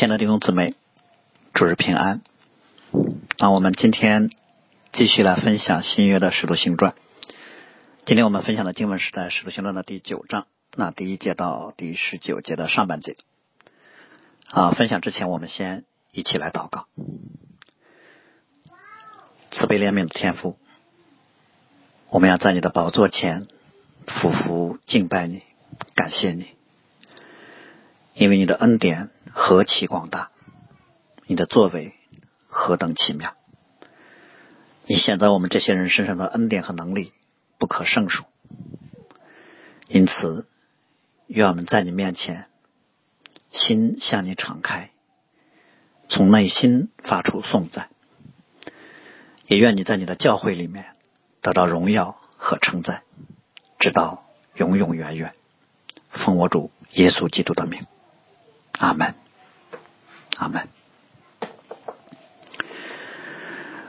亲爱的弟兄姊妹，主日平安。那我们今天继续来分享新约的使徒行传。今天我们分享的经文是在使徒行传的第九章，那第一节到第十九节的上半节。啊，分享之前，我们先一起来祷告。慈悲怜悯的天父，我们要在你的宝座前匍匐敬拜你，感谢你，因为你的恩典。何其广大！你的作为何等奇妙！你显在我们这些人身上的恩典和能力不可胜数。因此，愿我们在你面前，心向你敞开，从内心发出颂赞。也愿你在你的教会里面得到荣耀和称赞，直到永永远远。奉我主耶稣基督的名。阿门，阿门。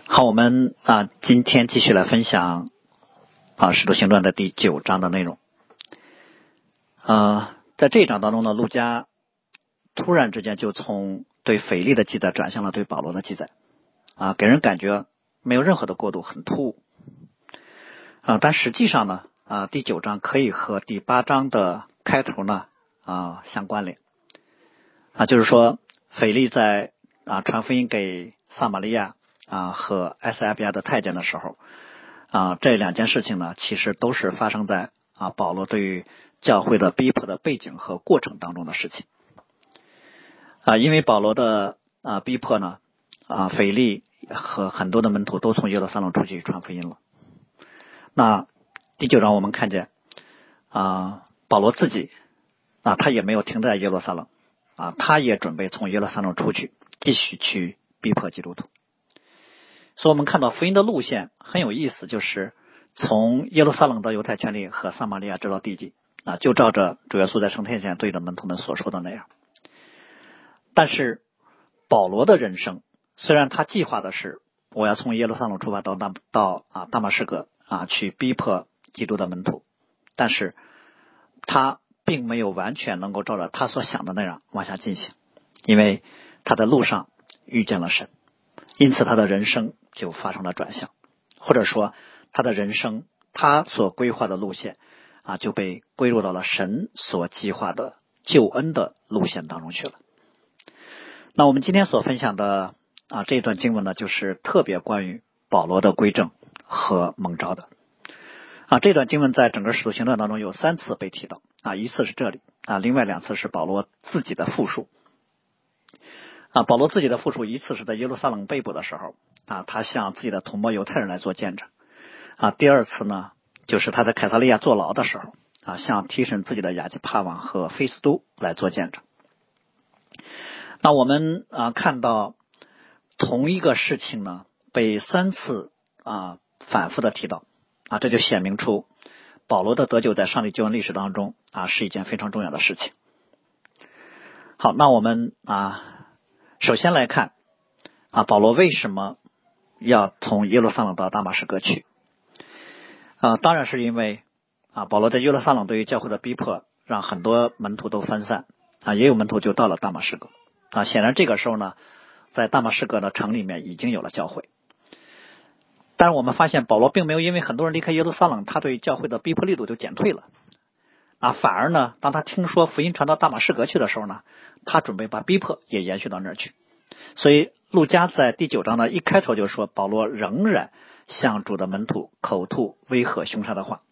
好，我们啊，今天继续来分享啊《使徒行传》的第九章的内容。啊，在这一章当中呢，陆家突然之间就从对腓力的记载转向了对保罗的记载，啊，给人感觉没有任何的过渡，很突兀。啊，但实际上呢，啊，第九章可以和第八章的开头呢啊相关联。啊，就是说，腓力在啊传福音给撒玛利亚啊和埃塞俄比亚的太监的时候，啊这两件事情呢，其实都是发生在啊保罗对于教会的逼迫的背景和过程当中的事情。啊，因为保罗的啊逼迫呢，啊腓力和很多的门徒都从耶路撒冷出去传福音了。那第九章我们看见啊保罗自己啊他也没有停在耶路撒冷。啊，他也准备从耶路撒冷出去，继续去逼迫基督徒。所以，我们看到福音的路线很有意思，就是从耶路撒冷到犹太权利和撒玛利亚直到地极啊，就照着主耶稣在圣天前对着门徒们所说的那样。但是，保罗的人生虽然他计划的是我要从耶路撒冷出发到大到啊大马士革啊去逼迫基督的门徒，但是他。并没有完全能够照着他所想的那样往下进行，因为他在路上遇见了神，因此他的人生就发生了转向，或者说他的人生他所规划的路线啊就被归入到了神所计划的救恩的路线当中去了。那我们今天所分享的啊这一段经文呢，就是特别关于保罗的归正和蒙召的。啊，这段经文在整个使徒行传当中有三次被提到啊，一次是这里啊，另外两次是保罗自己的复述啊，保罗自己的复述一次是在耶路撒冷被捕的时候啊，他向自己的同胞犹太人来做见证啊，第二次呢就是他在凯撒利亚坐牢的时候啊，向提审自己的亚基帕王和菲斯都来做见证。那我们啊看到同一个事情呢被三次啊反复的提到。啊，这就显明出保罗的得救在上帝救恩历史当中啊是一件非常重要的事情。好，那我们啊首先来看啊保罗为什么要从耶路撒冷到大马士革去？啊，当然是因为啊保罗在耶路撒冷对于教会的逼迫，让很多门徒都分散啊，也有门徒就到了大马士革啊。显然这个时候呢，在大马士革的城里面已经有了教会。但是我们发现，保罗并没有因为很多人离开耶路撒冷，他对教会的逼迫力度就减退了啊，反而呢，当他听说福音传到大马士革去的时候呢，他准备把逼迫也延续到那儿去。所以，路加在第九章的一开头就说，保罗仍然向主的门徒口吐威吓凶杀的话。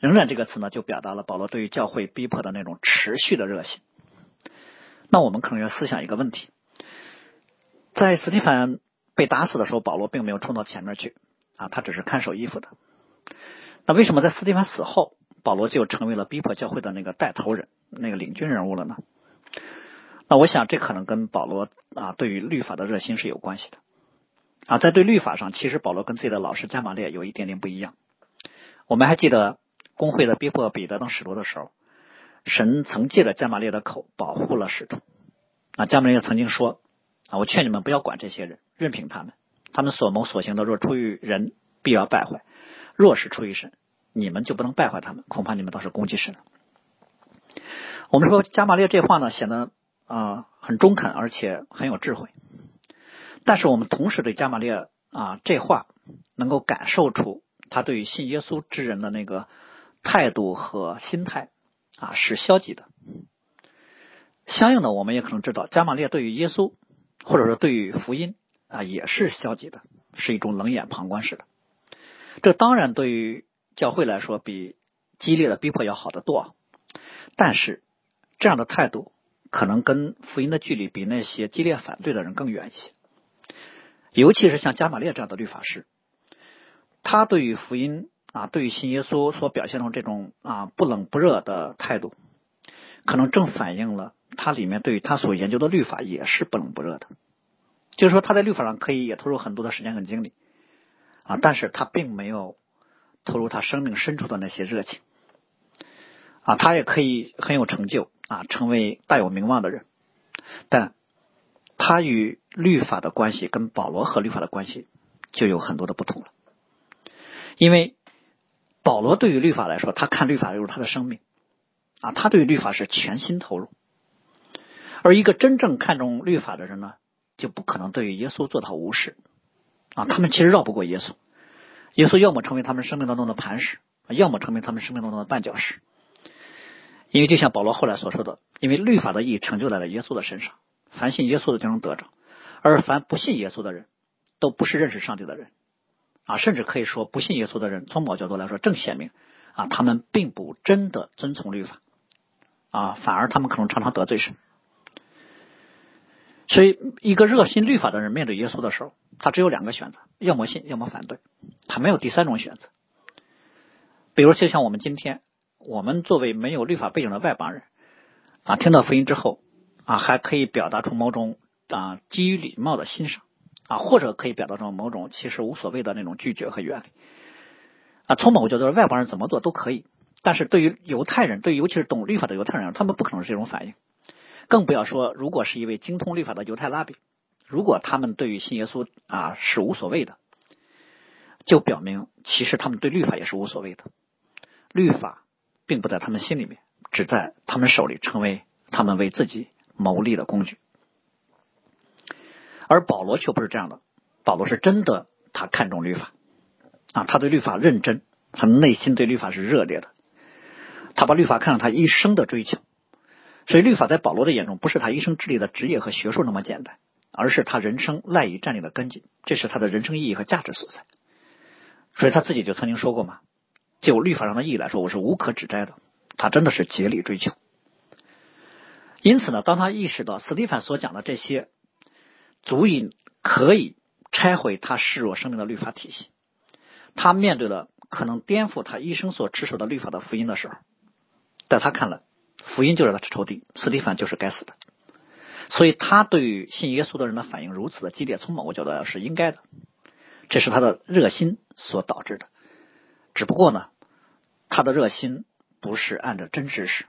仍然这个词呢，就表达了保罗对于教会逼迫的那种持续的热心。那我们可能要思想一个问题：在斯蒂芬被打死的时候，保罗并没有冲到前面去。啊，他只是看守衣服的。那为什么在斯蒂芬死后，保罗就成为了逼迫教会的那个带头人、那个领军人物了呢？那我想，这可能跟保罗啊对于律法的热心是有关系的。啊，在对律法上，其实保罗跟自己的老师加马列有一点点不一样。我们还记得工会的逼迫彼得当使徒的时候，神曾借着加马列的口保护了使徒。啊，加马列曾经说：“啊，我劝你们不要管这些人，任凭他们。”他们所谋所行的，若出于人，必要败坏；若是出于神，你们就不能败坏他们。恐怕你们倒是攻击神。我们说加马列这话呢，显得啊很中肯，而且很有智慧。但是我们同时对加马列啊这话能够感受出他对于信耶稣之人的那个态度和心态啊是消极的。相应的，我们也可能知道加马列对于耶稣或者说对于福音啊也是消极的，是一种冷眼旁观式的。这当然对于教会来说比激烈的逼迫要好得多，但是这样的态度可能跟福音的距离比那些激烈反对的人更远一些。尤其是像加玛列这样的律法师，他对于福音啊，对于信耶稣所表现的这种啊不冷不热的态度，可能正反映了他里面对于他所研究的律法也是不冷不热的。就是说，他在律法上可以也投入很多的时间和精力啊，但是他并没有投入他生命深处的那些热情啊，他也可以很有成就啊，成为大有名望的人，但。他与律法的关系跟保罗和律法的关系就有很多的不同了，因为保罗对于律法来说，他看律法就是他的生命啊，他对于律法是全心投入，而一个真正看重律法的人呢，就不可能对于耶稣做到无视啊，他们其实绕不过耶稣，耶稣要么成为他们生命当中的磐石，要么成为他们生命当中的绊脚石，因为就像保罗后来所说的，因为律法的意义成就在了耶稣的身上。凡信耶稣的就能得着，而凡不信耶稣的人，都不是认识上帝的人啊！甚至可以说，不信耶稣的人，从某角度来说，正显明啊，他们并不真的遵从律法啊，反而他们可能常常得罪神。所以，一个热心律法的人面对耶稣的时候，他只有两个选择：要么信，要么反对，他没有第三种选择。比如，就像我们今天，我们作为没有律法背景的外邦人啊，听到福音之后。啊，还可以表达出某种啊基于礼貌的欣赏啊，或者可以表达出某种其实无所谓的那种拒绝和远离啊。从某个角度，外邦人怎么做都可以，但是对于犹太人，对于尤其是懂律法的犹太人，他们不可能是这种反应。更不要说，如果是一位精通律法的犹太拉比，如果他们对于信耶稣啊是无所谓的，就表明其实他们对律法也是无所谓的。律法并不在他们心里面，只在他们手里，成为他们为自己。谋利的工具，而保罗却不是这样的。保罗是真的，他看重律法啊，他对律法认真，他内心对律法是热烈的，他把律法看成他一生的追求。所以，律法在保罗的眼中，不是他一生致力的职业和学术那么简单，而是他人生赖以站立的根基，这是他的人生意义和价值所在。所以他自己就曾经说过嘛：“就律法上的意义来说，我是无可指摘的。”他真的是竭力追求。因此呢，当他意识到斯蒂凡所讲的这些足以可以拆毁他视若生命的律法体系，他面对了可能颠覆他一生所持守的律法的福音的时候，在他看来，福音就是他的仇敌，斯蒂凡就是该死的。所以，他对于信耶稣的人的反应如此的激烈，从某个角度是应该的，这是他的热心所导致的。只不过呢，他的热心不是按照真知识。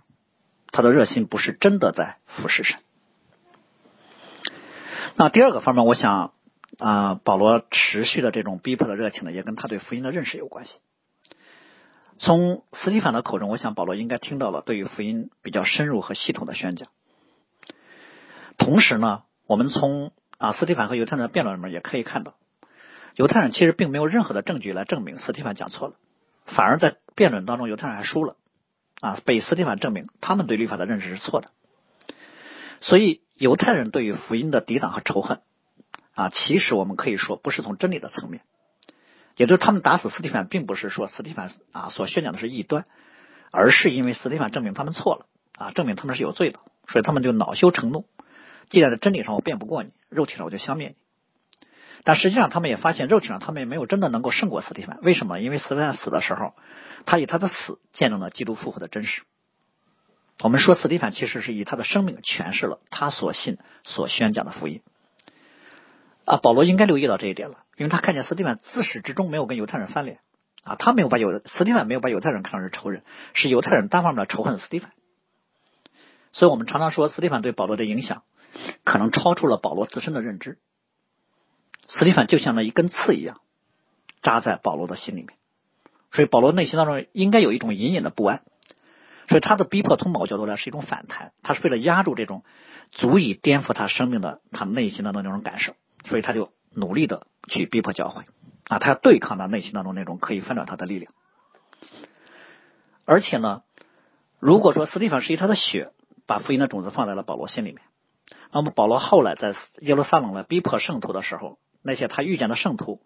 他的热心不是真的在服侍神。那第二个方面，我想啊，保罗持续的这种逼迫的热情呢，也跟他对福音的认识有关系。从斯蒂凡的口中，我想保罗应该听到了对于福音比较深入和系统的宣讲。同时呢，我们从啊斯蒂凡和犹太人的辩论里面也可以看到，犹太人其实并没有任何的证据来证明斯蒂凡讲错了，反而在辩论当中，犹太人还输了。啊，被斯蒂凡证明他们对律法的认识是错的，所以犹太人对于福音的抵挡和仇恨啊，其实我们可以说不是从真理的层面，也就是他们打死斯蒂凡，并不是说斯蒂凡啊所宣讲的是异端，而是因为斯蒂凡证明他们错了啊，证明他们是有罪的，所以他们就恼羞成怒，既然在真理上我辩不过你，肉体上我就消灭你。但实际上，他们也发现肉体上他们也没有真的能够胜过斯蒂凡。为什么？因为斯蒂凡死的时候，他以他的死见证了基督复活的真实。我们说，斯蒂凡其实是以他的生命诠释了他所信、所宣讲的福音。啊，保罗应该留意到这一点了，因为他看见斯蒂凡自始至终没有跟犹太人翻脸啊，他没有把犹斯蒂凡没有把犹太人看成是仇人，是犹太人单方面的仇恨斯蒂凡。所以我们常常说，斯蒂凡对保罗的影响可能超出了保罗自身的认知。斯蒂芬就像那一根刺一样扎在保罗的心里面，所以保罗内心当中应该有一种隐隐的不安，所以他的逼迫从某角度来是一种反弹，他是为了压住这种足以颠覆他生命的他内心当中那种感受，所以他就努力的去逼迫教会啊，他要对抗他内心当中那种可以翻转他的力量。而且呢，如果说斯蒂芬是以他的血把福音的种子放在了保罗心里面，那么保罗后来在耶路撒冷来逼迫圣徒的时候，那些他遇见的圣徒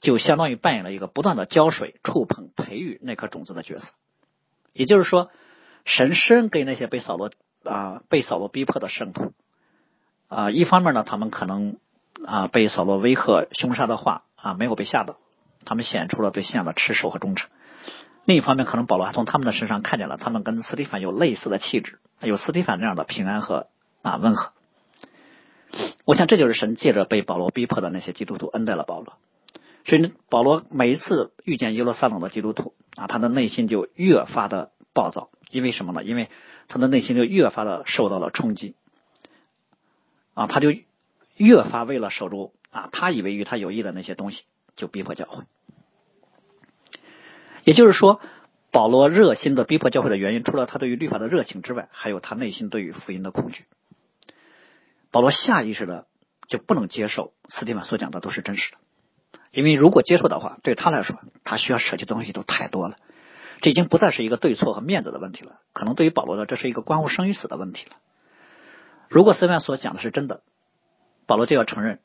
就相当于扮演了一个不断的浇水、触碰、培育那颗种子的角色。也就是说，神施恩给那些被扫罗啊被扫罗逼迫的圣徒啊，一方面呢，他们可能啊被扫罗威吓、凶杀的话啊没有被吓到，他们显出了对信仰的持守和忠诚。另一方面，可能保罗还从他们的身上看见了他们跟斯蒂凡有类似的气质，有斯蒂凡这样的平安和啊温和。我想这就是神借着被保罗逼迫的那些基督徒恩待了保罗，所以保罗每一次遇见耶路撒冷的基督徒啊，他的内心就越发的暴躁，因为什么呢？因为他的内心就越发的受到了冲击啊，他就越发为了守住啊他以为与他有益的那些东西，就逼迫教会。也就是说，保罗热心的逼迫教会的原因，除了他对于律法的热情之外，还有他内心对于福音的恐惧。保罗下意识的就不能接受斯蒂芬所讲的都是真实的，因为如果接受的话，对他来说，他需要舍弃的东西都太多了。这已经不再是一个对错和面子的问题了，可能对于保罗的，这是一个关乎生与死的问题了。如果斯蒂芬所讲的是真的，保罗就要承认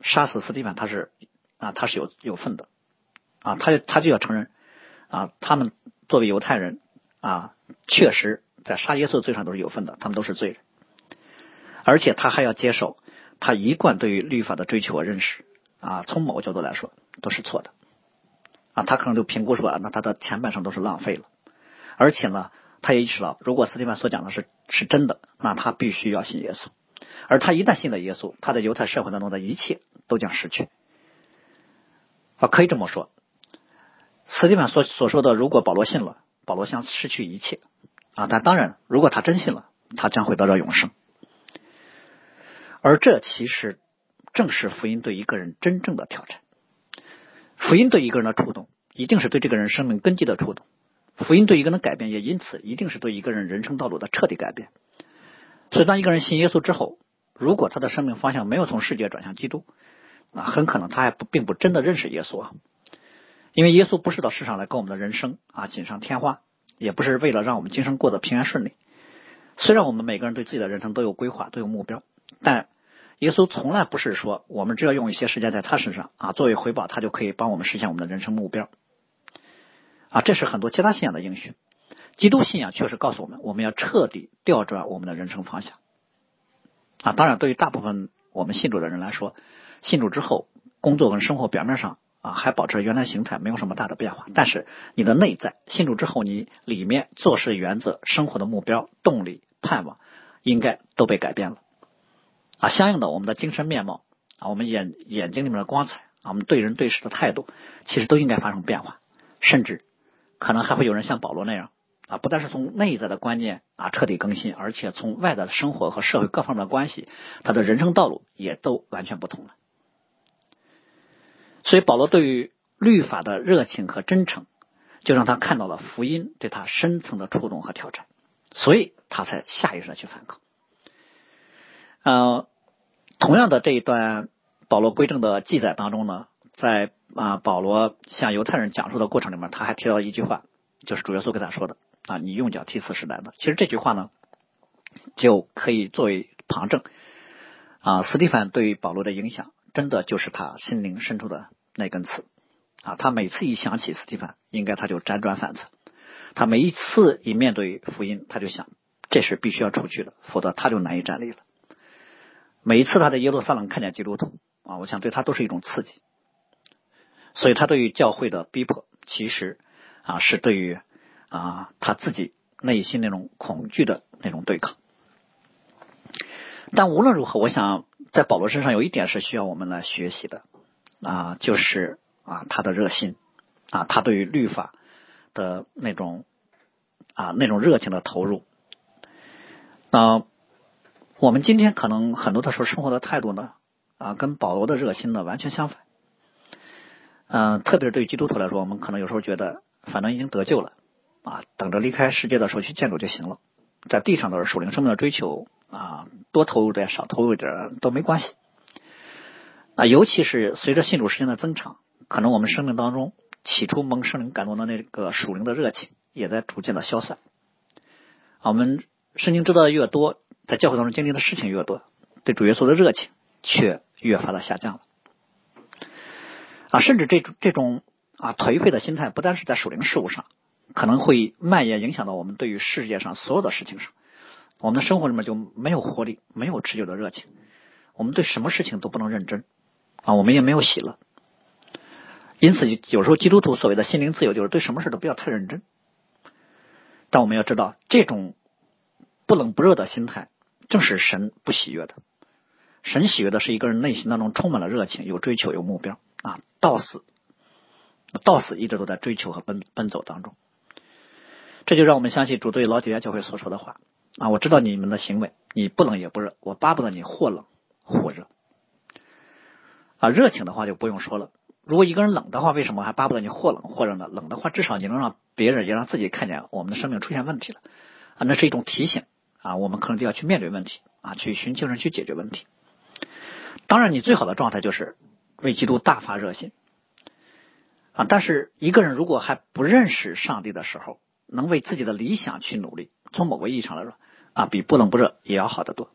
杀死斯蒂芬他是啊他是有有份的啊，他他就要承认。啊，他们作为犹太人啊，确实在杀耶稣的罪上都是有份的，他们都是罪人。而且他还要接受他一贯对于律法的追求和认识啊，从某个角度来说都是错的啊。他可能就评估说啊，那他的前半生都是浪费了。而且呢，他也意识到，如果斯蒂芬所讲的是是真的，那他必须要信耶稣。而他一旦信了耶稣，他在犹太社会当中的一切都将失去啊，可以这么说。斯蒂芬所所说的，如果保罗信了，保罗将失去一切啊！但当然，如果他真信了，他将会得到永生。而这其实正是福音对一个人真正的挑战。福音对一个人的触动，一定是对这个人生命根基的触动。福音对一个人的改变，也因此一定是对一个人人生道路的彻底改变。所以，当一个人信耶稣之后，如果他的生命方向没有从世界转向基督，那很可能他还不并不真的认识耶稣啊。因为耶稣不是到世上来跟我们的人生啊锦上添花，也不是为了让我们今生过得平安顺利。虽然我们每个人对自己的人生都有规划，都有目标，但耶稣从来不是说我们只要用一些时间在他身上啊作为回报，他就可以帮我们实现我们的人生目标。啊，这是很多其他信仰的应许。基督信仰确实告诉我们，我们要彻底调转我们的人生方向。啊，当然，对于大部分我们信主的人来说，信主之后，工作跟生活表面上。啊，还保持原来形态，没有什么大的变化。但是你的内在信主之后，你里面做事原则、生活的目标、动力、盼望，应该都被改变了。啊，相应的，我们的精神面貌啊，我们眼眼睛里面的光彩啊，我们对人对事的态度，其实都应该发生变化。甚至可能还会有人像保罗那样啊，不但是从内在的观念啊彻底更新，而且从外在的生活和社会各方面的关系，他的人生道路也都完全不同了。所以保罗对于律法的热情和真诚，就让他看到了福音对他深层的触动和挑战，所以他才下意识的去反抗。呃，同样的这一段保罗归正的记载当中呢，在啊保罗向犹太人讲述的过程里面，他还提到一句话，就是主耶稣给他说的啊，你用脚踢刺是难的。其实这句话呢，就可以作为旁证啊，斯蒂凡对于保罗的影响。真的就是他心灵深处的那根刺啊！他每次一想起斯蒂芬，应该他就辗转反侧。他每一次一面对福音，他就想这是必须要出去的，否则他就难以站立了。每一次他在耶路撒冷看见基督徒啊，我想对他都是一种刺激。所以他对于教会的逼迫，其实啊是对于啊他自己内心那种恐惧的那种对抗。但无论如何，我想。在保罗身上有一点是需要我们来学习的啊，就是啊他的热心啊，他对于律法的那种啊那种热情的投入。那我们今天可能很多的时候生活的态度呢啊，跟保罗的热心呢完全相反。嗯，特别是对于基督徒来说，我们可能有时候觉得反正已经得救了啊，等着离开世界的时候去见主就行了。在地上的属灵生命的追求啊，多投入点少投入点都没关系。啊，尤其是随着信主时间的增长，可能我们生命当中起初蒙圣灵感动的那个属灵的热情，也在逐渐的消散。我们圣经知道的越多，在教会当中经历的事情越多，对主耶稣的热情却越发的下降了。啊，甚至这种这种啊颓废的心态，不单是在属灵事务上，可能会蔓延影响到我们对于世界上所有的事情上。我们的生活里面就没有活力，没有持久的热情，我们对什么事情都不能认真。啊，我们也没有喜乐，因此有时候基督徒所谓的心灵自由，就是对什么事都不要太认真。但我们要知道，这种不冷不热的心态，正是神不喜悦的。神喜悦的是一个人内心当中充满了热情，有追求，有目标啊，到死，到死一直都在追求和奔奔走当中。这就让我们相信主对老底家教会所说的话啊，我知道你们的行为，你不冷也不热，我巴不得你或冷或热。啊，热情的话就不用说了。如果一个人冷的话，为什么还巴不得你或冷或热呢？冷的话，至少你能让别人也让自己看见我们的生命出现问题了啊，那是一种提醒啊，我们可能就要去面对问题啊，去寻求人去解决问题。当然，你最好的状态就是为基督大发热心啊。但是，一个人如果还不认识上帝的时候，能为自己的理想去努力，从某个意义上来说啊，比不冷不热也要好得多。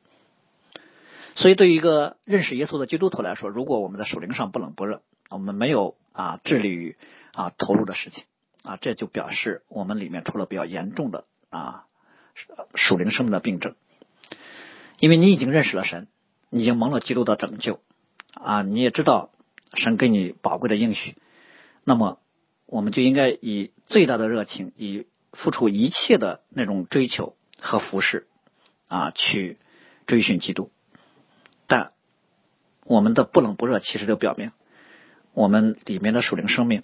所以，对于一个认识耶稣的基督徒来说，如果我们在属灵上不冷不热，我们没有啊致力于啊投入的事情啊，这就表示我们里面出了比较严重的啊属灵生命的病症。因为你已经认识了神，你已经蒙了基督的拯救啊，你也知道神给你宝贵的应许，那么我们就应该以最大的热情，以付出一切的那种追求和服饰啊，去追寻基督。但我们的不冷不热，其实就表明我们里面的属灵生命，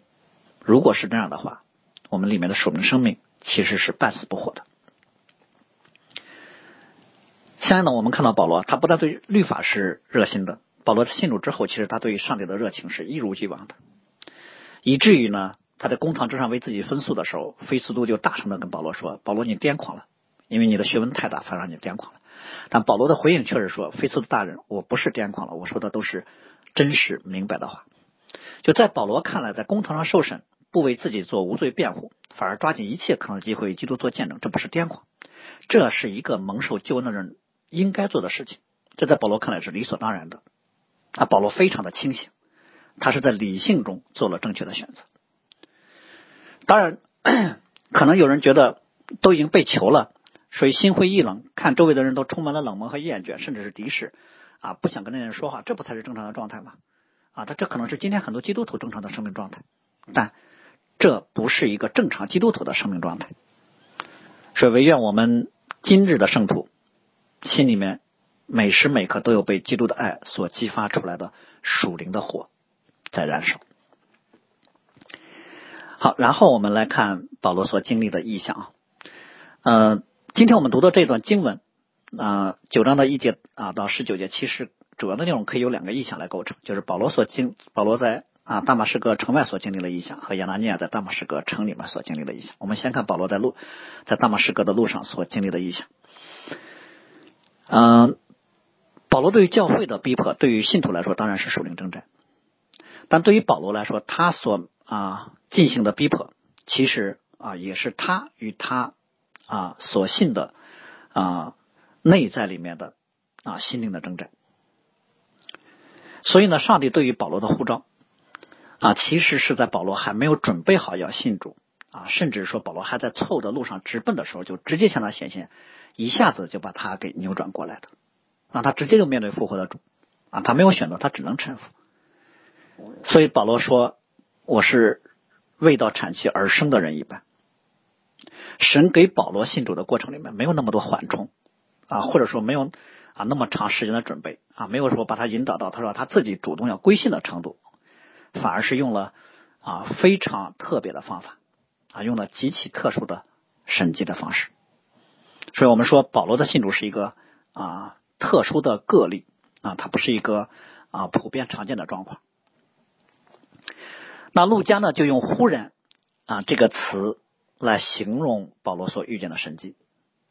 如果是这样的话，我们里面的属灵生命其实是半死不活的。相应的，我们看到保罗，他不但对律法是热心的，保罗信主之后，其实他对于上帝的热情是一如既往的，以至于呢，他在公堂之上为自己分诉的时候，菲斯都就大声的跟保罗说：“保罗，你癫狂了，因为你的学问太大，反而让你癫狂了。”但保罗的回应却是说：“菲斯都大人，我不是癫狂了，我说的都是真实明白的话。”就在保罗看来，在公堂上受审，不为自己做无罪辩护，反而抓紧一切可能机会为基督做见证，这不是癫狂，这是一个蒙受救恩的人应该做的事情。这在保罗看来是理所当然的。啊，保罗非常的清醒，他是在理性中做了正确的选择。当然，可能有人觉得都已经被囚了。所以心灰意冷，看周围的人都充满了冷漠和厌倦，甚至是敌视，啊，不想跟那人说话，这不才是正常的状态吗？啊，他这可能是今天很多基督徒正常的生命状态，但这不是一个正常基督徒的生命状态。所以，唯愿我们今日的圣徒心里面每时每刻都有被基督的爱所激发出来的属灵的火在燃烧。好，然后我们来看保罗所经历的意象，嗯。今天我们读的这段经文啊，九章的一节啊到十九节，其实主要的内容可以有两个意象来构成，就是保罗所经保罗在啊大马士革城外所经历的意象，和亚拿尼亚在大马士革城里面所经历的意象。我们先看保罗在路在大马士革的路上所经历的意象。嗯，保罗对于教会的逼迫，对于信徒来说当然是属灵征战，但对于保罗来说，他所啊进行的逼迫，其实啊也是他与他。啊，所信的啊，内在里面的啊，心灵的征战。所以呢，上帝对于保罗的呼召啊，其实是在保罗还没有准备好要信主啊，甚至说保罗还在错误的路上直奔的时候，就直接向他显现，一下子就把他给扭转过来的，让他直接就面对复活的主啊，他没有选择，他只能臣服。所以保罗说：“我是未到产期而生的人一般。”神给保罗信主的过程里面没有那么多缓冲啊，或者说没有啊那么长时间的准备啊，没有说把他引导到他说他自己主动要归信的程度，反而是用了啊非常特别的方法啊，用了极其特殊的审计的方式。所以我们说保罗的信主是一个啊特殊的个例啊，它不是一个啊普遍常见的状况。那陆家呢就用忽然啊这个词。来形容保罗所遇见的神迹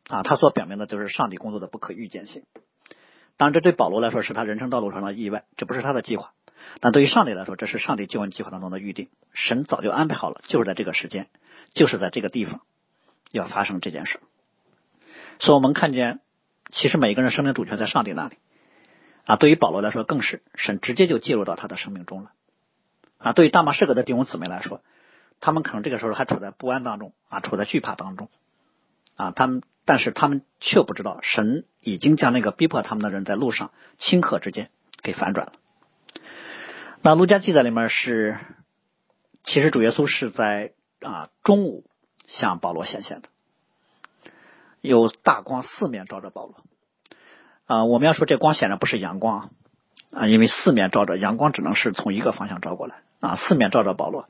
啊，他所表明的就是上帝工作的不可预见性。当然，这对保罗来说是他人生道路上的意外，这不是他的计划。但对于上帝来说，这是上帝救恩计划当中的预定，神早就安排好了，就是在这个时间，就是在这个地方要发生这件事。所以，我们看见，其实每个人生命主权在上帝那里啊。对于保罗来说，更是神直接就介入到他的生命中了啊。对于大马士革的弟兄姊妹来说，他们可能这个时候还处在不安当中啊，处在惧怕当中啊。他们，但是他们却不知道，神已经将那个逼迫他们的人在路上顷刻之间给反转了。那路加记载里面是，其实主耶稣是在啊中午向保罗显现的，有大光四面照着保罗啊。我们要说这光显然不是阳光啊，因为四面照着阳光只能是从一个方向照过来啊，四面照着保罗，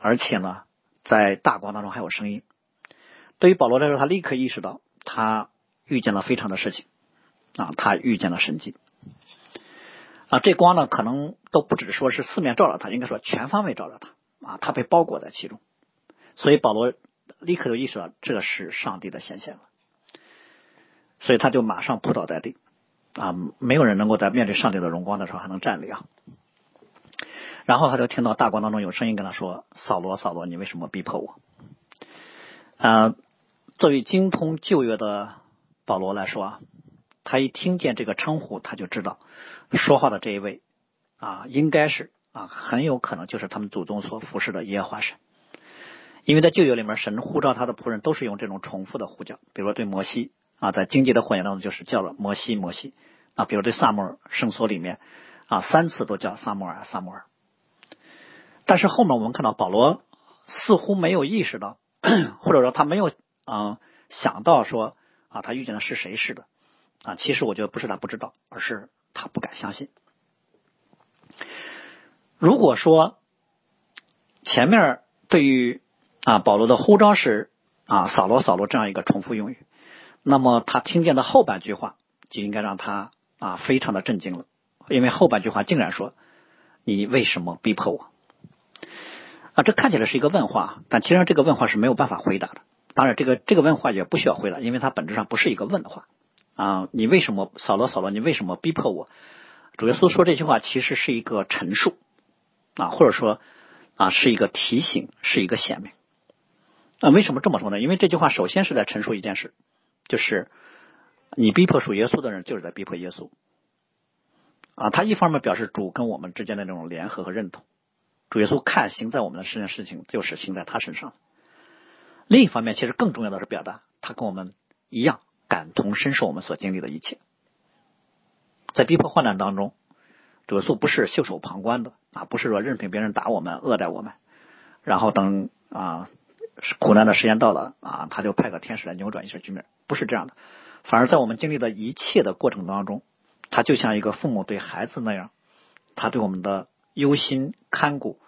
而且呢，在大光当中还有声音。对于保罗来说，他立刻意识到他遇见了非常的事情啊，他遇见了神迹。啊，这光呢，可能都不只说是四面照着他，应该说全方位照着他啊，他被包裹在其中，所以保罗立刻就意识到这是上帝的显现了，所以他就马上扑倒在地啊，没有人能够在面对上帝的荣光的时候还能站立啊。然后他就听到大光当中有声音跟他说：“扫罗，扫罗，你为什么逼迫我？”啊，作为精通旧约的保罗来说啊。他一听见这个称呼，他就知道说话的这一位啊，应该是啊，很有可能就是他们祖宗所服侍的耶和华神。因为在旧约里面，神呼召他的仆人都是用这种重复的呼叫，比如说对摩西啊，在经济的火焰当中就是叫了摩西摩西啊，比如对萨摩尔圣所里面啊，三次都叫萨摩尔萨摩尔。但是后面我们看到保罗似乎没有意识到，或者说他没有啊想到说啊，他遇见的是谁似的。啊，其实我觉得不是他不知道，而是他不敢相信。如果说前面对于啊保罗的呼召是啊扫罗扫罗这样一个重复用语，那么他听见的后半句话就应该让他啊非常的震惊了，因为后半句话竟然说你为什么逼迫我？啊，这看起来是一个问话，但其实这个问话是没有办法回答的。当然，这个这个问话也不需要回答，因为它本质上不是一个问话。啊，你为什么扫罗扫罗？你为什么逼迫我？主耶稣说这句话其实是一个陈述啊，或者说啊是一个提醒，是一个显明。啊，为什么这么说呢？因为这句话首先是在陈述一件事，就是你逼迫属耶稣的人，就是在逼迫耶稣。啊，他一方面表示主跟我们之间的那种联合和认同，主耶稣看行在我们的身上事情，就是行在他身上。另一方面，其实更重要的是表达他跟我们一样。感同身受我们所经历的一切，在逼迫患难当中，主耶稣不是袖手旁观的啊，不是说任凭别人打我们、恶待我们，然后等啊苦难的时间到了啊，他就派个天使来扭转一下局面，不是这样的。反而在我们经历的一切的过程当中，他就像一个父母对孩子那样，他对我们的忧心看顾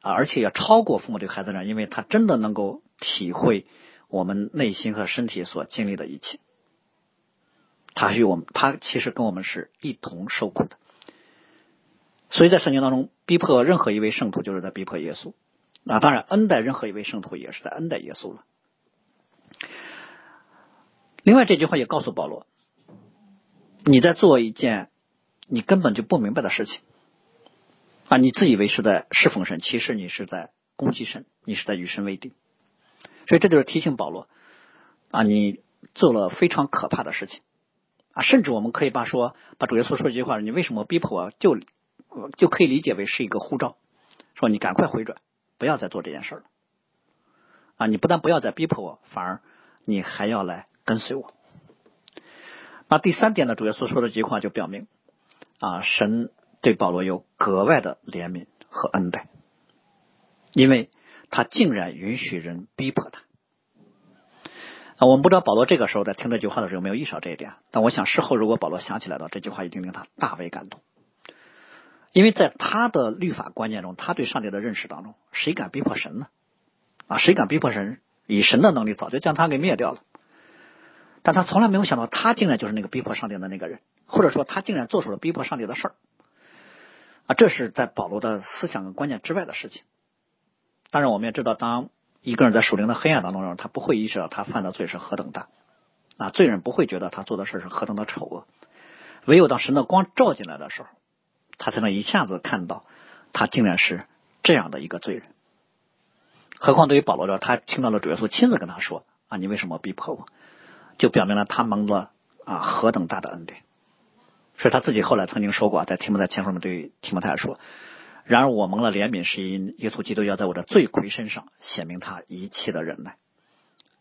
啊，而且要超过父母对孩子呢，因为他真的能够体会我们内心和身体所经历的一切。他与我们，他其实跟我们是一同受苦的，所以在圣经当中，逼迫任何一位圣徒，就是在逼迫耶稣。那当然，恩待任何一位圣徒，也是在恩待耶稣了。另外，这句话也告诉保罗，你在做一件你根本就不明白的事情啊，你自以为是在侍奉神，其实你是在攻击神，你是在与神为敌。所以，这就是提醒保罗啊，你做了非常可怕的事情。啊，甚至我们可以把说，把主耶稣说一句话，你为什么逼迫我？就就可以理解为是一个呼召，说你赶快回转，不要再做这件事了。啊，你不但不要再逼迫我，反而你还要来跟随我。那第三点呢，主耶稣说的这句话就表明，啊，神对保罗有格外的怜悯和恩待，因为他竟然允许人逼迫他。啊，我们不知道保罗这个时候在听这句话的时候有没有意识到这一点，但我想事后如果保罗想起来的这句话，一定令他大为感动，因为在他的律法观念中，他对上帝的认识当中，谁敢逼迫神呢？啊，谁敢逼迫神？以神的能力早就将他给灭掉了，但他从来没有想到，他竟然就是那个逼迫上帝的那个人，或者说他竟然做出了逼迫上帝的事儿，啊，这是在保罗的思想跟观念之外的事情。当然，我们也知道当。一个人在属灵的黑暗当中，他不会意识到他犯的罪是何等大，啊，罪人不会觉得他做的事是何等的丑恶，唯有当神的光照进来的时候，他才能一下子看到他竟然是这样的一个罪人。何况对于保罗来说，他听到了主耶稣亲自跟他说：“啊，你为什么逼迫我？”就表明了他蒙了啊何等大的恩典。所以他自己后来曾经说过，在提摩太前书里对提摩太说：“然而我蒙了怜悯，是因耶稣基督要在我的罪魁身上显明他一切的忍耐，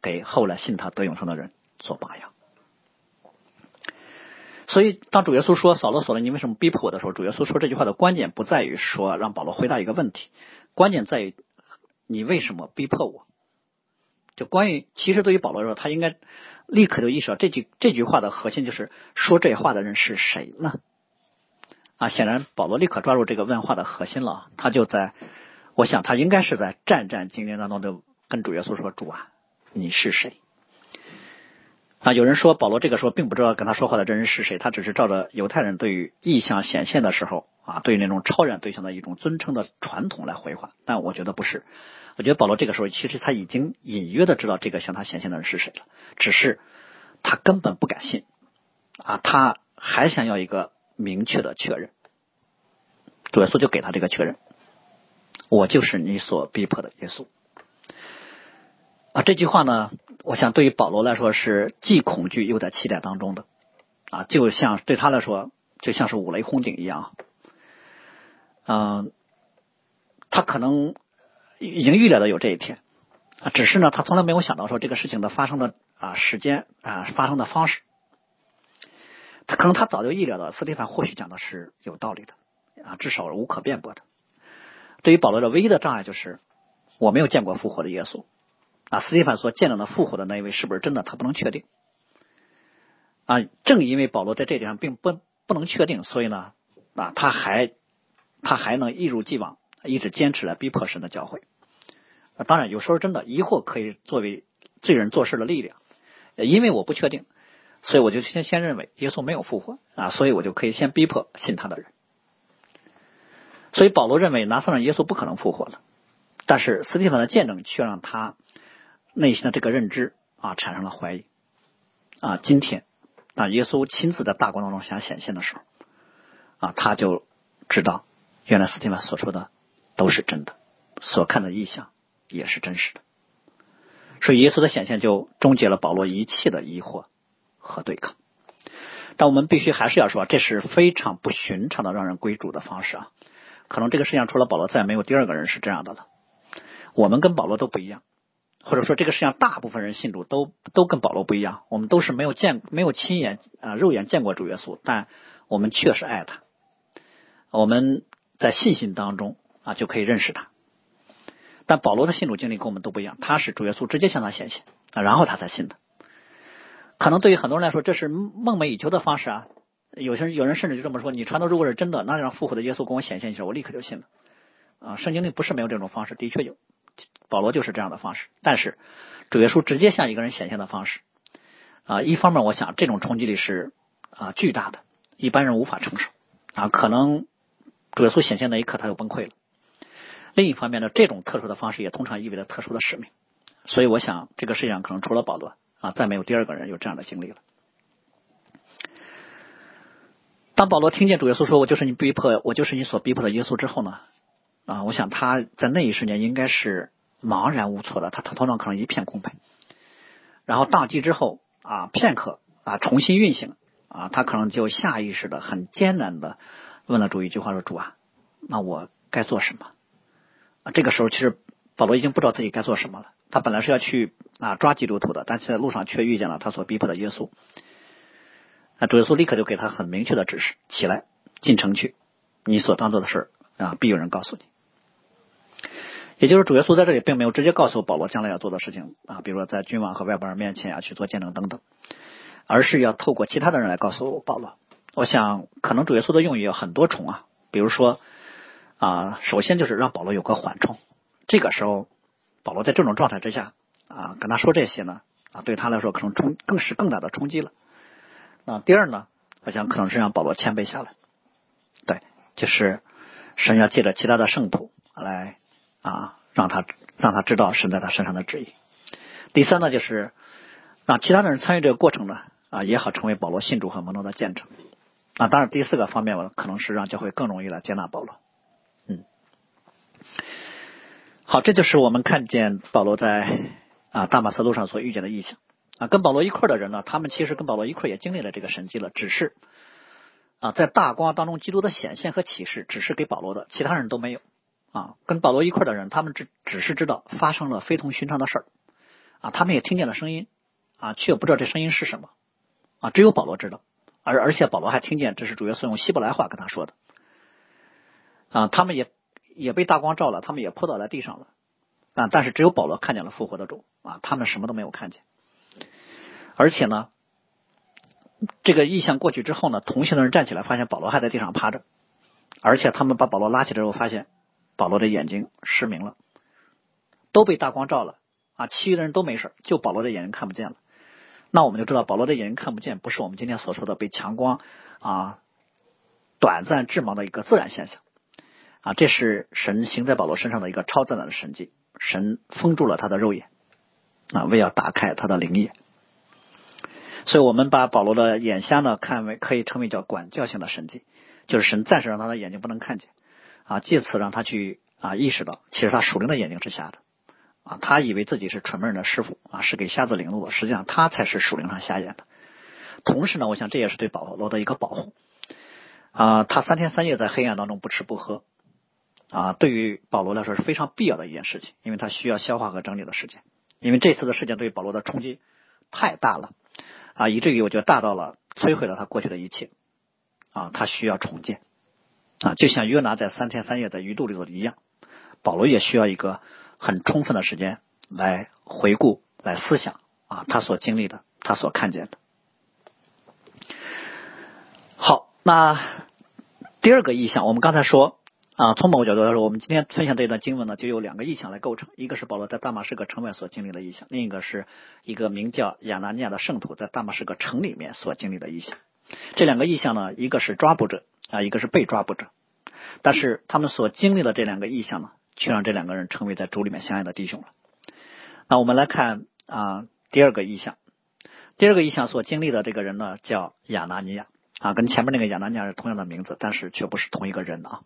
给后来信他得永生的人做榜样。”所以，当主耶稣说“扫罗，扫罗，你为什么逼迫我”的时候，主耶稣说这句话的关键不在于说让保罗回答一个问题，关键在于你为什么逼迫我。就关于，其实对于保罗来说，他应该立刻就意识到这句这句话的核心就是说这话的人是谁呢？啊，显然保罗立刻抓住这个问话的核心了。他就在，我想他应该是在战战兢兢当中就跟主耶稣说：“主啊，你是谁？”啊，有人说保罗这个时候并不知道跟他说话的这人是谁，他只是照着犹太人对于意象显现的时候啊，对于那种超然对象的一种尊称的传统来回话。但我觉得不是。我觉得保罗这个时候其实他已经隐约的知道这个向他显现的人是谁了，只是他根本不敢信啊，他还想要一个明确的确认。主耶稣就给他这个确认：我就是你所逼迫的耶稣。啊，这句话呢，我想对于保罗来说是既恐惧又在期待当中的啊，就像对他来说就像是五雷轰顶一样。嗯，他可能。已经预料到有这一天啊，只是呢，他从来没有想到说这个事情的发生的啊时间啊发生的方式。他可能他早就意料到，斯蒂凡或许讲的是有道理的啊，至少无可辩驳的。对于保罗的唯一的障碍就是我没有见过复活的耶稣啊，斯蒂凡所见到的复活的那一位是不是真的，他不能确定啊。正因为保罗在这点上并不不能确定，所以呢啊，他还他还能一如既往。一直坚持来逼迫神的教诲啊，当然有时候真的疑惑可以作为罪人做事的力量，因为我不确定，所以我就先先认为耶稣没有复活啊，所以我就可以先逼迫信他的人。所以保罗认为拿撒勒耶稣不可能复活的，但是斯蒂芬的见证却让他内心的这个认知啊产生了怀疑啊。今天当耶稣亲自在大光当中想显现的时候啊，他就知道原来斯蒂芬所说的。都是真的，所看的意象也是真实的，所以耶稣的显现就终结了保罗一切的疑惑和对抗。但我们必须还是要说，这是非常不寻常的让人归主的方式啊！可能这个世界上除了保罗，再也没有第二个人是这样的了。我们跟保罗都不一样，或者说这个世界上大部分人信主都都跟保罗不一样。我们都是没有见没有亲眼啊肉眼见过主耶稣，但我们确实爱他。我们在信心当中。啊，就可以认识他。但保罗的信主经历跟我们都不一样，他是主耶稣直接向他显现啊，然后他才信的。可能对于很多人来说，这是梦寐以求的方式啊。有些人有人甚至就这么说：“你传的如果是真的，那就让复活的耶稣跟我显现一下，我立刻就信了。”啊，圣经里不是没有这种方式，的确有。保罗就是这样的方式。但是主耶稣直接向一个人显现的方式啊，一方面我想这种冲击力是啊巨大的，一般人无法承受啊。可能主耶稣显现那一刻他就崩溃了。另一方面呢，这种特殊的方式也通常意味着特殊的使命，所以我想这个世界上可能除了保罗啊，再没有第二个人有这样的经历了。当保罗听见主耶稣说“我就是你逼迫，我就是你所逼迫的耶稣”之后呢，啊，我想他在那一瞬间应该是茫然无措的，他头脑可能一片空白。然后宕机之后啊，片刻啊，重新运行啊，他可能就下意识的、很艰难的问了主一句话：“说主啊，那我该做什么？”这个时候，其实保罗已经不知道自己该做什么了。他本来是要去啊抓基督徒的，但是在路上却遇见了他所逼迫的耶稣。那主耶稣立刻就给他很明确的指示：起来，进城去，你所当做的事啊，必有人告诉你。也就是主耶稣在这里并没有直接告诉保罗将来要做的事情啊，比如说在君王和外邦人面前啊去做见证等等，而是要透过其他的人来告诉保罗。我想，可能主耶稣的用语有很多重啊，比如说。啊，首先就是让保罗有个缓冲。这个时候，保罗在这种状态之下啊，跟他说这些呢，啊，对他来说可能冲更是更大的冲击了。那第二呢，我想可能是让保罗谦卑下来。对，就是神要借着其他的圣徒来啊，让他让他知道神在他身上的旨意。第三呢，就是让其他的人参与这个过程呢，啊，也好成为保罗信主和蒙诺的见证。那当然，第四个方面，我可能是让教会更容易来接纳保罗。嗯，好，这就是我们看见保罗在啊大马色路上所遇见的异象啊。跟保罗一块的人呢，他们其实跟保罗一块也经历了这个神迹了，只是啊在大光当中，基督的显现和启示只是给保罗的，其他人都没有啊。跟保罗一块的人，他们只只是知道发生了非同寻常的事儿啊，他们也听见了声音啊，却不知道这声音是什么啊，只有保罗知道。而而且保罗还听见这是主耶稣用希伯来话跟他说的，啊，他们也也被大光照了，他们也扑倒在地上了，啊，但是只有保罗看见了复活的主，啊，他们什么都没有看见。而且呢，这个异象过去之后呢，同行的人站起来，发现保罗还在地上趴着，而且他们把保罗拉起来之后，发现保罗的眼睛失明了，都被大光照了，啊，其余的人都没事，就保罗的眼睛看不见了。那我们就知道，保罗的眼睛看不见，不是我们今天所说的被强光啊短暂致盲的一个自然现象啊，这是神行在保罗身上的一个超自然的神迹，神封住了他的肉眼啊，为要打开他的灵眼，所以我们把保罗的眼瞎呢看为可以称为叫管教性的神迹，就是神暂时让他的眼睛不能看见啊，借此让他去啊意识到，其实他属灵的眼睛是瞎的。啊，他以为自己是蠢笨人的师傅啊，是给瞎子领路的。实际上，他才是属灵上瞎眼的。同时呢，我想这也是对保罗的一个保护啊。他三天三夜在黑暗当中不吃不喝啊，对于保罗来说是非常必要的一件事情，因为他需要消化和整理的时间。因为这次的事件对保罗的冲击太大了啊，以至于我觉得大到了摧毁了他过去的一切啊，他需要重建啊，就像约拿在三天三夜在鱼肚里头一样，保罗也需要一个。很充分的时间来回顾、来思想啊，他所经历的，他所看见的。好，那第二个意象，我们刚才说啊，从某个角度来说，我们今天分享这段经文呢，就有两个意象来构成，一个是保罗在大马士革城外所经历的意象，另一个是一个名叫亚拿尼亚的圣徒在大马士革城里面所经历的意象。这两个意象呢，一个是抓捕者啊，一个是被抓捕者，但是他们所经历的这两个意象呢？却让这两个人成为在主里面相爱的弟兄了。那我们来看啊，第二个意象。第二个意象所经历的这个人呢，叫亚拿尼亚啊，跟前面那个亚拿尼亚是同样的名字，但是却不是同一个人啊。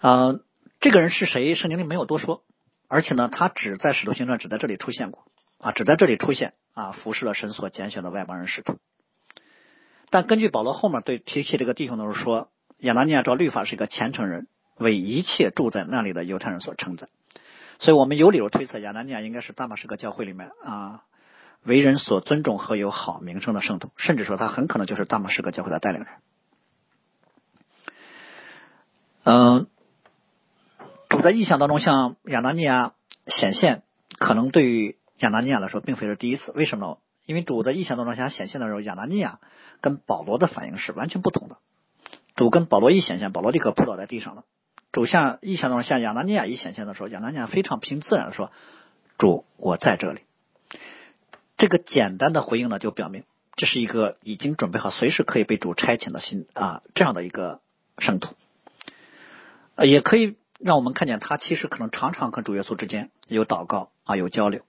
呃，这个人是谁？圣经里没有多说，而且呢，他只在使徒行传只在这里出现过啊，只在这里出现啊，服侍了神所拣选的外邦人使徒。但根据保罗后面对提起这个弟兄的时候说，亚拿尼亚照律法是一个虔诚人。为一切住在那里的犹太人所称赞，所以我们有理由推测亚拿尼亚应该是大马士革教会里面啊为人所尊重和有好名声的圣徒，甚至说他很可能就是大马士革教会的带领人。嗯，主在意象当中向亚拿尼亚显现，可能对于亚拿尼亚来说并非是第一次。为什么呢？因为主在意象当中向显现的时候，亚拿尼亚跟保罗的反应是完全不同的。主跟保罗一显现，保罗立刻扑倒在地上了。主像意象当中像亚拿尼亚一显现的时候，亚拿尼亚非常凭自然的说：“主，我在这里。”这个简单的回应呢，就表明这是一个已经准备好随时可以被主差遣的心啊这样的一个圣徒。呃，也可以让我们看见他其实可能常常跟主耶稣之间有祷告啊，有交流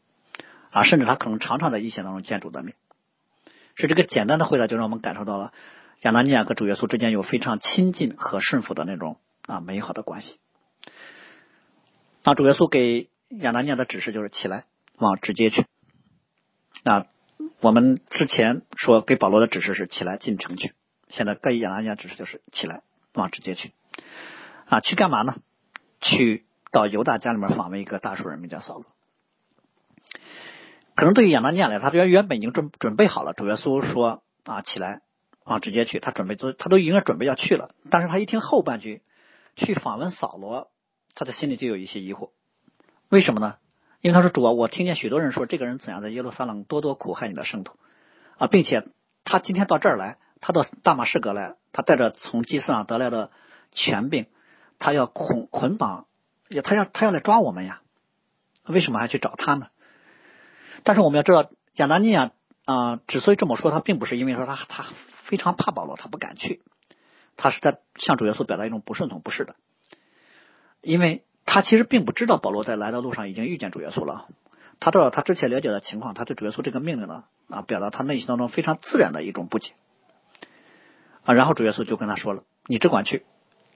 啊，甚至他可能常常在意象当中见主的面。是这个简单的回答，就让我们感受到了亚拿尼亚和主耶稣之间有非常亲近和顺服的那种。啊，美好的关系。那主耶稣给亚拿尼亚的指示就是起来往直接去。那我们之前说给保罗的指示是起来进城去，现在给亚拿尼亚指示就是起来往直接去。啊，去干嘛呢？去到犹大家里面访问一个大数人，名叫扫罗。可能对于亚当尼亚来说，他原原本已经准准备好了。主耶稣说啊，起来啊直接去，他准备都他都已经准备要去了。但是他一听后半句。去访问扫罗，他的心里就有一些疑惑，为什么呢？因为他说主啊，我听见许多人说这个人怎样在耶路撒冷多多苦害你的圣徒啊，并且他今天到这儿来，他到大马士革来，他带着从祭司上得来的权柄，他要捆捆绑，他要他要来抓我们呀，为什么还去找他呢？但是我们要知道，亚拿尼亚啊，之所以这么说，他并不是因为说他他非常怕保罗，他不敢去。他是在向主耶稣表达一种不顺从，不是的，因为他其实并不知道保罗在来的路上已经遇见主耶稣了。他知道他之前了解的情况，他对主耶稣这个命令呢啊，表达他内心当中非常自然的一种不解啊，然后主耶稣就跟他说了：“你只管去，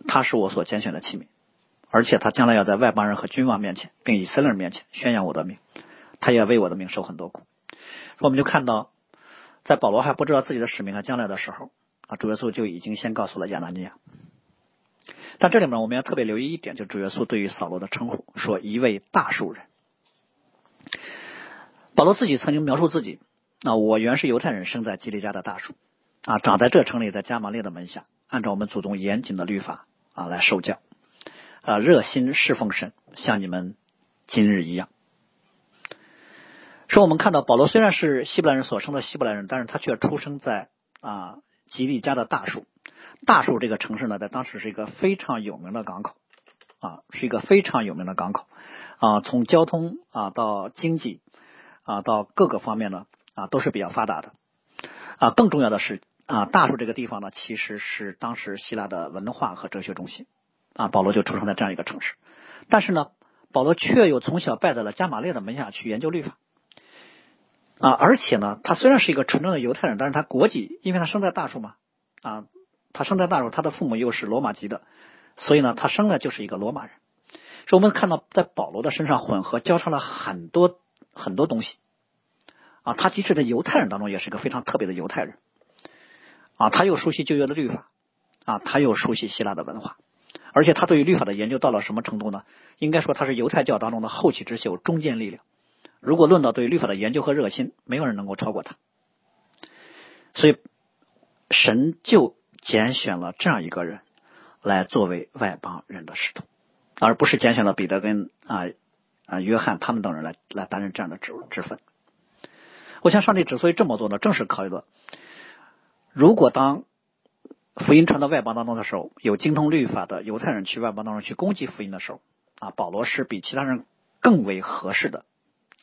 他是我所拣选的器皿，而且他将来要在外邦人和君王面前，并以色列人面前宣扬我的名，他也为我的命受很多苦。”我们就看到，在保罗还不知道自己的使命和将来的时候，啊，主耶稣就已经先告诉了亚拿尼亚。但这里面我们要特别留意一点，就主耶稣对于扫罗的称呼，说一位大树人。保罗自己曾经描述自己，啊，我原是犹太人，生在基利家的大树，啊，长在这城里，在加玛列的门下，按照我们祖宗严谨的律法啊来受教，啊，热心侍奉神，像你们今日一样。说我们看到保罗虽然是希伯来人所生的希伯来人，但是他却出生在啊吉利家的大树。大树这个城市呢，在当时是一个非常有名的港口，啊，是一个非常有名的港口，啊，从交通啊到经济啊到各个方面呢啊都是比较发达的，啊，更重要的是啊，大树这个地方呢，其实是当时希腊的文化和哲学中心，啊，保罗就出生在这样一个城市，但是呢，保罗却又从小拜在了加玛列的门下去研究律法，啊，而且呢，他虽然是一个纯正的犹太人，但是他国籍，因为他生在大树嘛，啊。他生在大树，他的父母又是罗马籍的，所以呢，他生来就是一个罗马人。所以我们看到，在保罗的身上混合交叉了很多很多东西啊。他即使在犹太人当中，也是个非常特别的犹太人啊。他又熟悉旧约的律法啊，他又熟悉希腊的文化，而且他对于律法的研究到了什么程度呢？应该说，他是犹太教当中的后起之秀、中坚力量。如果论到对律法的研究和热心，没有人能够超过他。所以，神就。拣选了这样一个人来作为外邦人的使徒，而不是拣选了彼得跟啊啊约翰他们等人来来担任这样的职职分。我想，上帝之所以这么做呢，正是考虑到，如果当福音传到外邦当中的时候，有精通律法的犹太人去外邦当中去攻击福音的时候，啊，保罗是比其他人更为合适的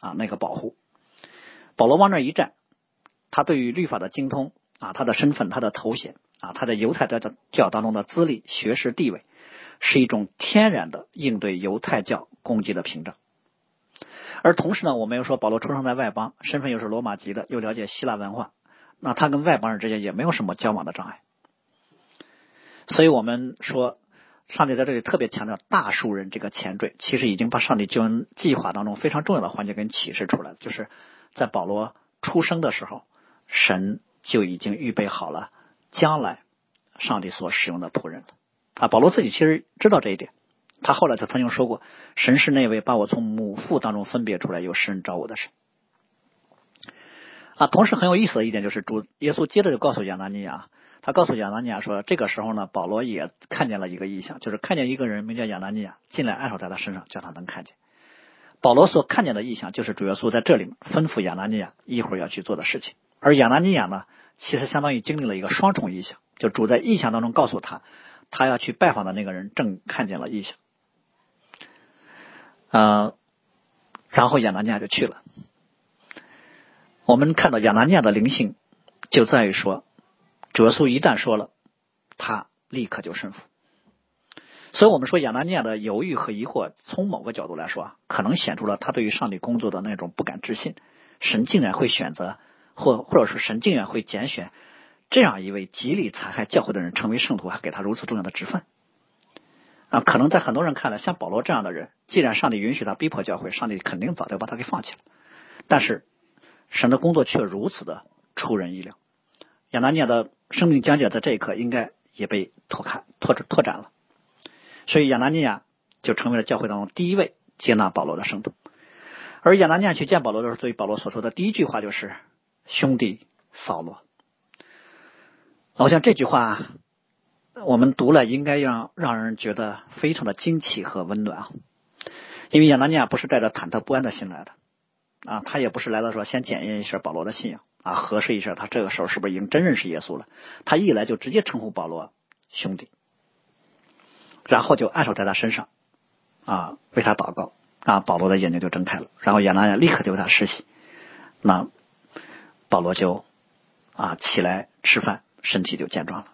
啊那个保护。保罗往那一站，他对于律法的精通啊，他的身份，他的头衔。啊，他在犹太教教当中的资历、学识地位，是一种天然的应对犹太教攻击的屏障。而同时呢，我们又说保罗出生在外邦，身份又是罗马籍的，又了解希腊文化，那他跟外邦人之间也没有什么交往的障碍。所以我们说，上帝在这里特别强调大树人这个前缀，其实已经把上帝救恩计划当中非常重要的环节给启示出来了，就是在保罗出生的时候，神就已经预备好了。将来，上帝所使用的仆人啊！保罗自己其实知道这一点，他后来他曾经说过：“神是那位把我从母腹当中分别出来，有世人找我的神。”啊，同时很有意思的一点就是，主耶稣接着就告诉亚拿尼亚，他告诉亚拿尼亚说：“这个时候呢，保罗也看见了一个异象，就是看见一个人名叫亚拿尼亚进来，按手在他身上，叫他能看见。”保罗所看见的异象，就是主耶稣在这里吩咐亚拿尼亚一会儿要去做的事情，而亚拿尼亚呢？其实相当于经历了一个双重意象，就主在意象当中告诉他，他要去拜访的那个人正看见了意象，呃，然后亚拿尼亚就去了。我们看到亚拿尼亚的灵性就在于说，主耶稣一旦说了，他立刻就顺服。所以我们说亚拿尼亚的犹豫和疑惑，从某个角度来说啊，可能显出了他对于上帝工作的那种不敢置信，神竟然会选择。或或者是神竟然会拣选这样一位极力残害教会的人成为圣徒，还给他如此重要的职分啊！可能在很多人看来，像保罗这样的人，既然上帝允许他逼迫教会，上帝肯定早就把他给放弃了。但是神的工作却如此的出人意料，亚拿尼亚的生命讲解在这一刻应该也被拓开、拓拓展了。所以亚拿尼亚就成为了教会当中第一位接纳保罗的圣徒。而亚拿尼亚去见保罗的时候，对于保罗所说的第一句话就是。兄弟扫罗，我想这句话我们读了，应该让让人觉得非常的惊奇和温暖啊！因为亚拿尼亚不是带着忐忑不安的心来的啊，他也不是来了说先检验一下保罗的信仰啊，核实一下他这个时候是不是已经真认识耶稣了。他一来就直接称呼保罗兄弟，然后就按手在他身上啊，为他祷告啊，保罗的眼睛就睁开了，然后亚拿尼亚立刻就为他施洗，那。保罗就啊起来吃饭，身体就健壮了。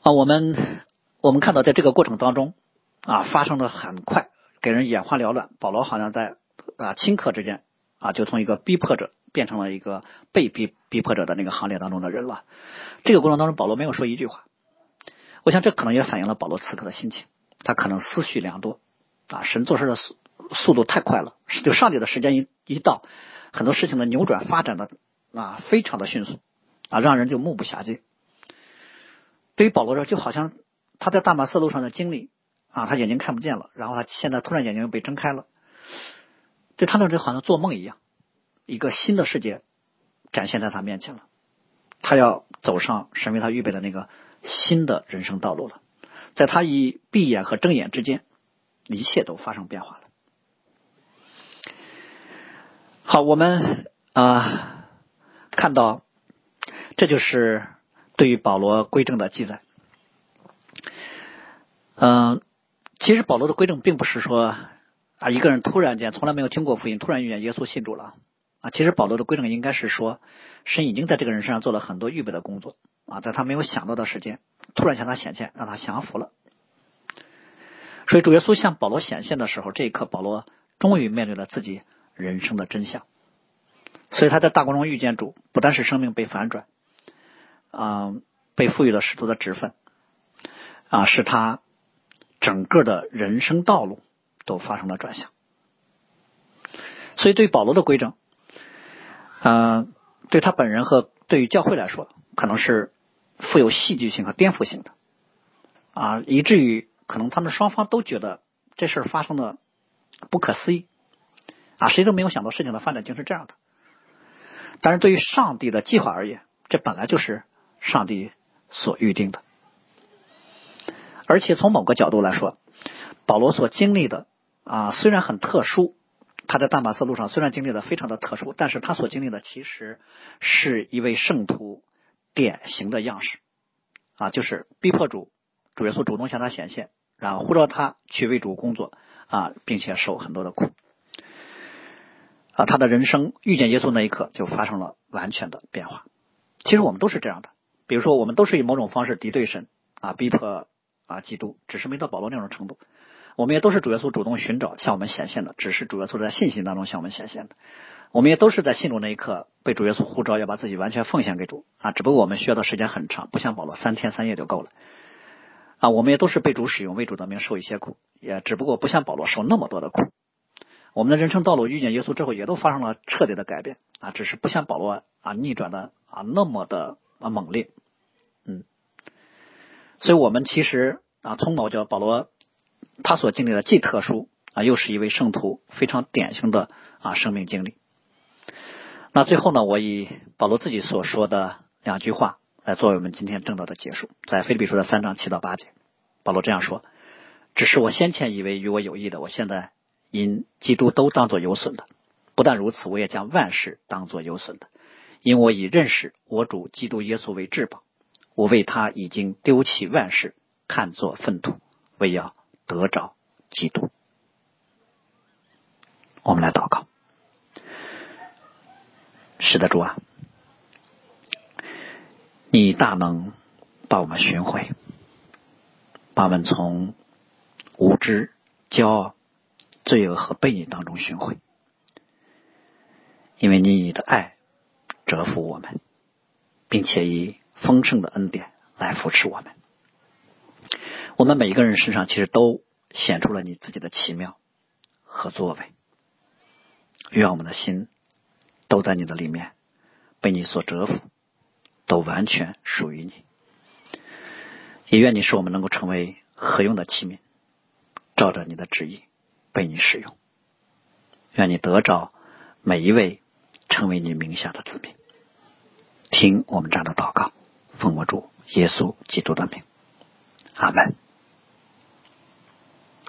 啊，我们我们看到在这个过程当中啊，发生的很快，给人眼花缭乱。保罗好像在啊顷刻之间啊，就从一个逼迫者变成了一个被逼逼迫者的那个行列当中的人了。这个过程当中，保罗没有说一句话。我想这可能也反映了保罗此刻的心情，他可能思绪良多啊。神做事的速速度太快了，就上帝的时间一一到，很多事情的扭转发展的啊非常的迅速啊，让人就目不暇接。对于保罗说，就好像他在大马色路上的经历啊，他眼睛看不见了，然后他现在突然眼睛又被睁开了，对他那就好像做梦一样，一个新的世界展现在他面前了，他要走上神为他预备的那个。新的人生道路了，在他一闭眼和睁眼之间，一切都发生变化了。好，我们啊看到，这就是对于保罗归正的记载。嗯，其实保罗的归正并不是说啊一个人突然间从来没有听过福音，突然遇见耶稣信主了其实保罗的归正应该是说，神已经在这个人身上做了很多预备的工作。啊，在他没有想到的时间，突然向他显现，让他降服了。所以主耶稣向保罗显现的时候，这一刻保罗终于面对了自己人生的真相。所以他在大光中遇见主，不但是生命被反转，啊，被赋予了使徒的职分，啊，是他整个的人生道路都发生了转向。所以对保罗的规正，嗯，对他本人和对于教会来说，可能是。富有戏剧性和颠覆性的啊，以至于可能他们双方都觉得这事儿发生的不可思议啊，谁都没有想到事情的发展竟是这样的。但是对于上帝的计划而言，这本来就是上帝所预定的。而且从某个角度来说，保罗所经历的啊，虽然很特殊，他在大马色路上虽然经历的非常的特殊，但是他所经历的其实是一位圣徒。典型的样式啊，就是逼迫主，主耶稣主动向他显现，然后呼召他去为主工作啊，并且受很多的苦啊。他的人生遇见耶稣那一刻就发生了完全的变化。其实我们都是这样的，比如说我们都是以某种方式敌对神啊，逼迫啊基督，只是没到保罗那种程度。我们也都是主耶稣主动寻找向我们显现的，只是主耶稣在信心当中向我们显现的。我们也都是在信主那一刻被主耶稣呼召，要把自己完全奉献给主啊！只不过我们需要的时间很长，不像保罗三天三夜就够了啊！我们也都是被主使用，为主的名受一些苦，也只不过不像保罗受那么多的苦。我们的人生道路遇见耶稣之后，也都发生了彻底的改变啊！只是不像保罗啊逆转的啊那么的啊猛烈，嗯。所以我们其实啊，从某叫保罗他所经历的既特殊啊，又是一位圣徒非常典型的啊生命经历。那最后呢，我以保罗自己所说的两句话来作为我们今天正道的结束。在菲律比书的三章七到八节，保罗这样说：“只是我先前以为与我有益的，我现在因基督都当作有损的。不但如此，我也将万事当作有损的，因我以认识我主基督耶稣为至宝。我为他已经丢弃万事，看作粪土，为要得着基督。”我们来祷告。是的，主啊，你大能把我们寻回，把我们从无知、骄傲、罪恶和背逆当中寻回，因为你的爱折服我们，并且以丰盛的恩典来扶持我们。我们每一个人身上其实都显出了你自己的奇妙和作为，愿我们的心。都在你的里面，被你所折服，都完全属于你。也愿你使我们能够成为合用的器皿，照着你的旨意被你使用。愿你得着每一位成为你名下的子民。听我们这样的祷告，奉我主耶稣基督的名，阿门。